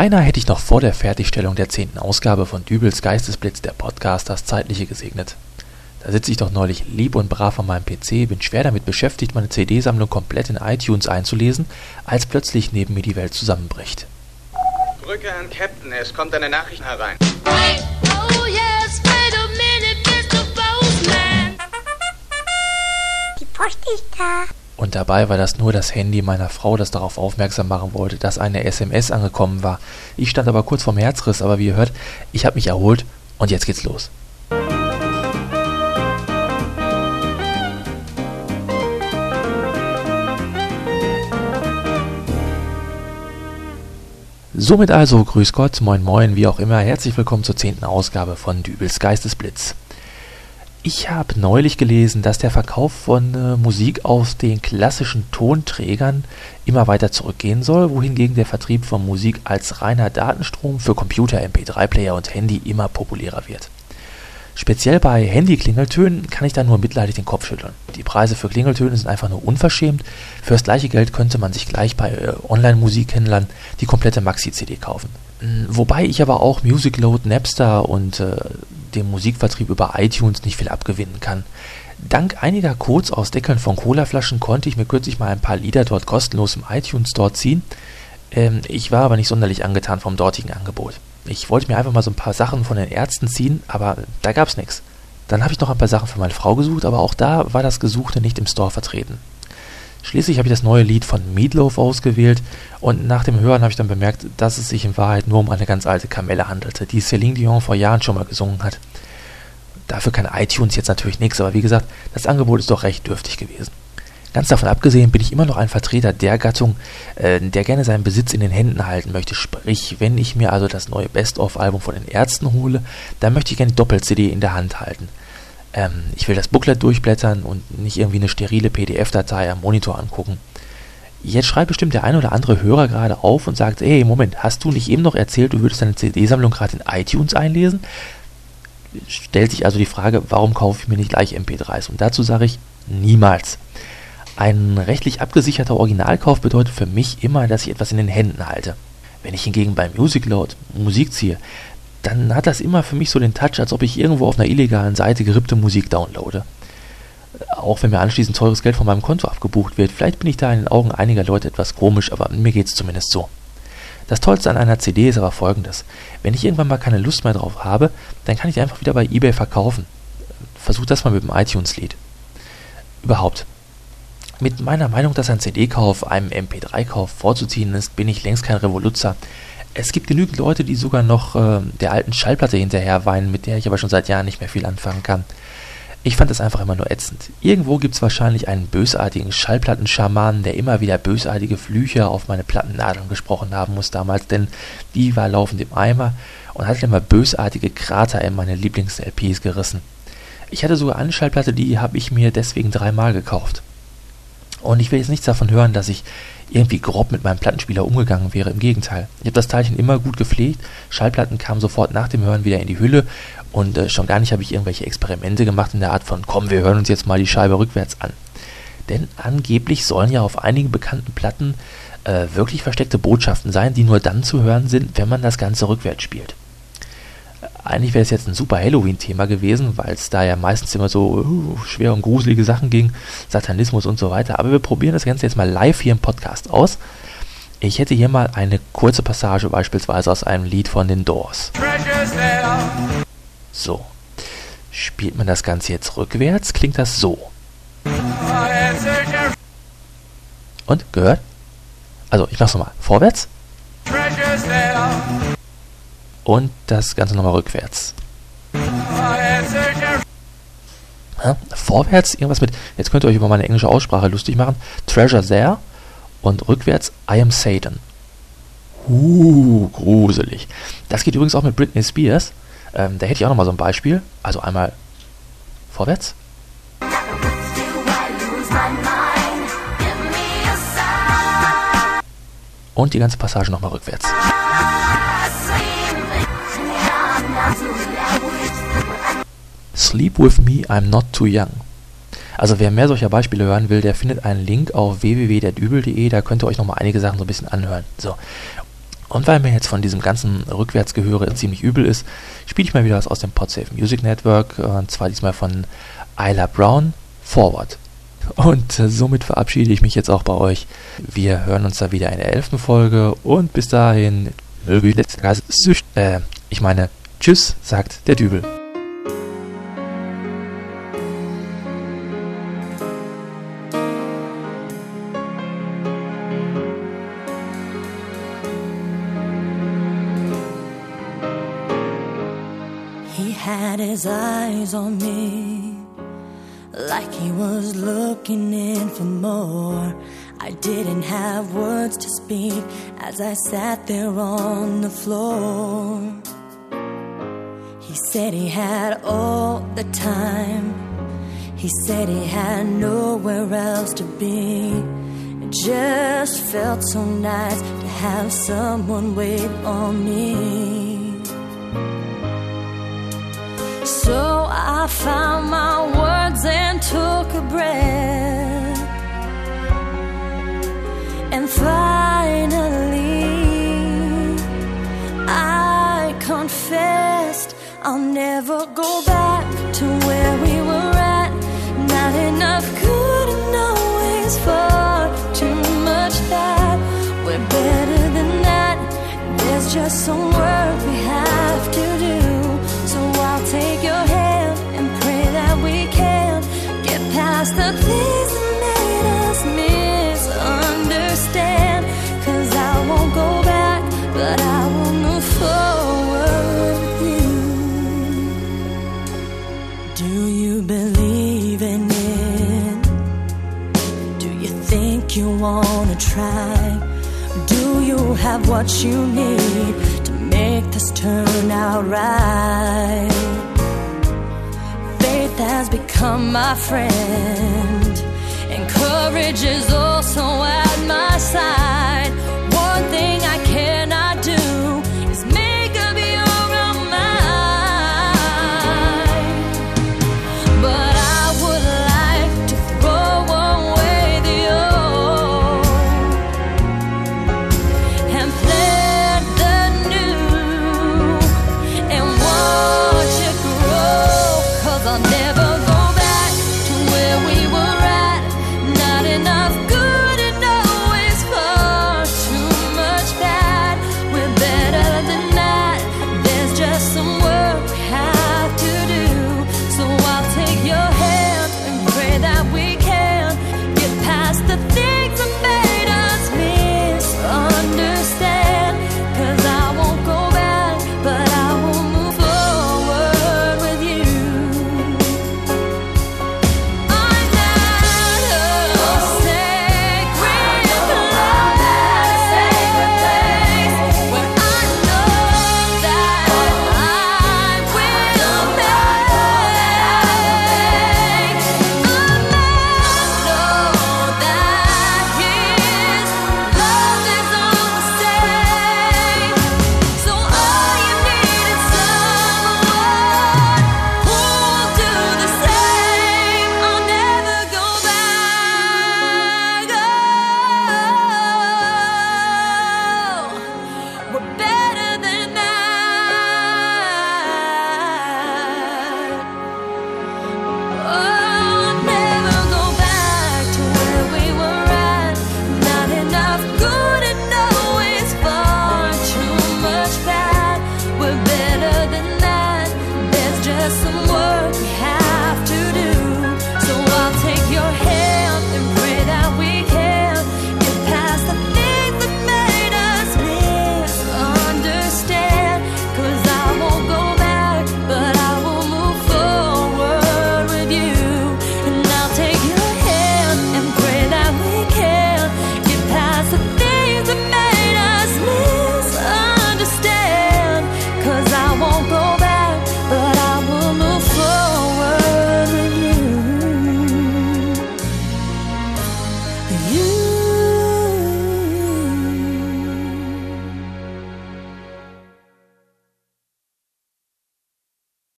Beinahe hätte ich noch vor der Fertigstellung der zehnten Ausgabe von Dübels Geistesblitz der Podcast das Zeitliche gesegnet. Da sitze ich doch neulich lieb und brav an meinem PC, bin schwer damit beschäftigt, meine CD-Sammlung komplett in iTunes einzulesen, als plötzlich neben mir die Welt zusammenbricht. Drücke an Captain, es kommt eine Nachricht herein. Wait, Und dabei war das nur das Handy meiner Frau, das darauf aufmerksam machen wollte, dass eine SMS angekommen war. Ich stand aber kurz vorm Herzriss, aber wie ihr hört, ich habe mich erholt und jetzt geht's los. Somit also, grüß Gott, moin moin, wie auch immer, herzlich willkommen zur zehnten Ausgabe von Dübels Geistesblitz. Ich habe neulich gelesen, dass der Verkauf von äh, Musik aus den klassischen Tonträgern immer weiter zurückgehen soll, wohingegen der Vertrieb von Musik als reiner Datenstrom für Computer, MP3-Player und Handy immer populärer wird. Speziell bei Handy-Klingeltönen kann ich da nur mitleidig den Kopf schütteln. Die Preise für Klingeltöne sind einfach nur unverschämt. Für das gleiche Geld könnte man sich gleich bei äh, Online-Musikhändlern die komplette Maxi-CD kaufen. Mm, Wobei ich aber auch Musicload, Napster und äh, dem Musikvertrieb über iTunes nicht viel abgewinnen kann. Dank einiger Codes aus Deckeln von Colaflaschen konnte ich mir kürzlich mal ein paar Lieder dort kostenlos im iTunes Store ziehen. Ähm, ich war aber nicht sonderlich angetan vom dortigen Angebot. Ich wollte mir einfach mal so ein paar Sachen von den Ärzten ziehen, aber da gab's nichts. Dann habe ich noch ein paar Sachen für meine Frau gesucht, aber auch da war das Gesuchte nicht im Store vertreten. Schließlich habe ich das neue Lied von Meatloaf ausgewählt und nach dem Hören habe ich dann bemerkt, dass es sich in Wahrheit nur um eine ganz alte Kamelle handelte, die Celine Dion vor Jahren schon mal gesungen hat. Dafür kann iTunes jetzt natürlich nichts, aber wie gesagt, das Angebot ist doch recht dürftig gewesen. Ganz davon abgesehen bin ich immer noch ein Vertreter der Gattung, äh, der gerne seinen Besitz in den Händen halten möchte. Sprich, wenn ich mir also das neue Best-of-Album von den Ärzten hole, dann möchte ich gerne die Doppel-CD in der Hand halten. Ähm, ich will das Booklet durchblättern und nicht irgendwie eine sterile PDF-Datei am Monitor angucken. Jetzt schreibt bestimmt der ein oder andere Hörer gerade auf und sagt, hey, Moment, hast du nicht eben noch erzählt, du würdest deine CD-Sammlung gerade in iTunes einlesen? Stellt sich also die Frage, warum kaufe ich mir nicht gleich MP3s? Und dazu sage ich, niemals. Ein rechtlich abgesicherter Originalkauf bedeutet für mich immer, dass ich etwas in den Händen halte. Wenn ich hingegen bei Musicload Musik ziehe, dann hat das immer für mich so den Touch, als ob ich irgendwo auf einer illegalen Seite gerippte Musik downloade. Auch wenn mir anschließend teures Geld von meinem Konto abgebucht wird. Vielleicht bin ich da in den Augen einiger Leute etwas komisch, aber mir geht's zumindest so. Das Tollste an einer CD ist aber folgendes. Wenn ich irgendwann mal keine Lust mehr drauf habe, dann kann ich einfach wieder bei eBay verkaufen. Versuch das mal mit dem iTunes-Lied. Überhaupt. Mit meiner Meinung, dass ein CD-Kauf einem MP3-Kauf vorzuziehen ist, bin ich längst kein Revoluzer. Es gibt genügend Leute, die sogar noch äh, der alten Schallplatte hinterher weinen, mit der ich aber schon seit Jahren nicht mehr viel anfangen kann. Ich fand es einfach immer nur ätzend. Irgendwo gibt es wahrscheinlich einen bösartigen Schallplattenschamanen, der immer wieder bösartige Flüche auf meine Plattennadeln gesprochen haben muss damals, denn die war laufend im Eimer und hat immer bösartige Krater in meine Lieblings-LPs gerissen. Ich hatte sogar eine Schallplatte, die habe ich mir deswegen dreimal gekauft. Und ich will jetzt nichts davon hören, dass ich irgendwie grob mit meinem Plattenspieler umgegangen wäre. Im Gegenteil. Ich habe das Teilchen immer gut gepflegt. Schallplatten kamen sofort nach dem Hören wieder in die Hülle. Und äh, schon gar nicht habe ich irgendwelche Experimente gemacht in der Art von, komm, wir hören uns jetzt mal die Scheibe rückwärts an. Denn angeblich sollen ja auf einigen bekannten Platten äh, wirklich versteckte Botschaften sein, die nur dann zu hören sind, wenn man das Ganze rückwärts spielt. Eigentlich wäre es jetzt ein super Halloween-Thema gewesen, weil es da ja meistens immer so uh, schwer und gruselige Sachen ging, Satanismus und so weiter. Aber wir probieren das Ganze jetzt mal live hier im Podcast aus. Ich hätte hier mal eine kurze Passage beispielsweise aus einem Lied von den Doors. So. Spielt man das Ganze jetzt rückwärts, klingt das so. Und, gehört? Also, ich mach's nochmal. Vorwärts. Und das Ganze nochmal rückwärts. Ja, vorwärts irgendwas mit, jetzt könnt ihr euch über meine englische Aussprache lustig machen. Treasure there. Und rückwärts I am Satan. Uh, gruselig. Das geht übrigens auch mit Britney Spears. Ähm, da hätte ich auch nochmal so ein Beispiel. Also einmal vorwärts. Und die ganze Passage nochmal rückwärts. Sleep with me, I'm not too young. Also wer mehr solcher Beispiele hören will, der findet einen Link auf www.derdübel.de, da könnt ihr euch nochmal einige Sachen so ein bisschen anhören. So. Und weil mir jetzt von diesem ganzen Rückwärtsgehöre ziemlich übel ist, spiele ich mal wieder was aus dem Podsafe Music Network, und zwar diesmal von Isla Brown, Forward. Und äh, somit verabschiede ich mich jetzt auch bei euch. Wir hören uns da wieder in der elften Folge und bis dahin, möge äh, ich meine, tschüss, sagt der Dübel. Had his eyes on me, like he was looking in for more. I didn't have words to speak as I sat there on the floor. He said he had all the time. He said he had nowhere else to be. It just felt so nice to have someone wait on me. So I found my words and took a breath. And finally, I confessed I'll never go back to where we were at. Not enough good and always far too much bad. We're better than that. There's just some work we have to do. Your hand and pray that we can get past the become my friend, and courage is also at my side. One thing I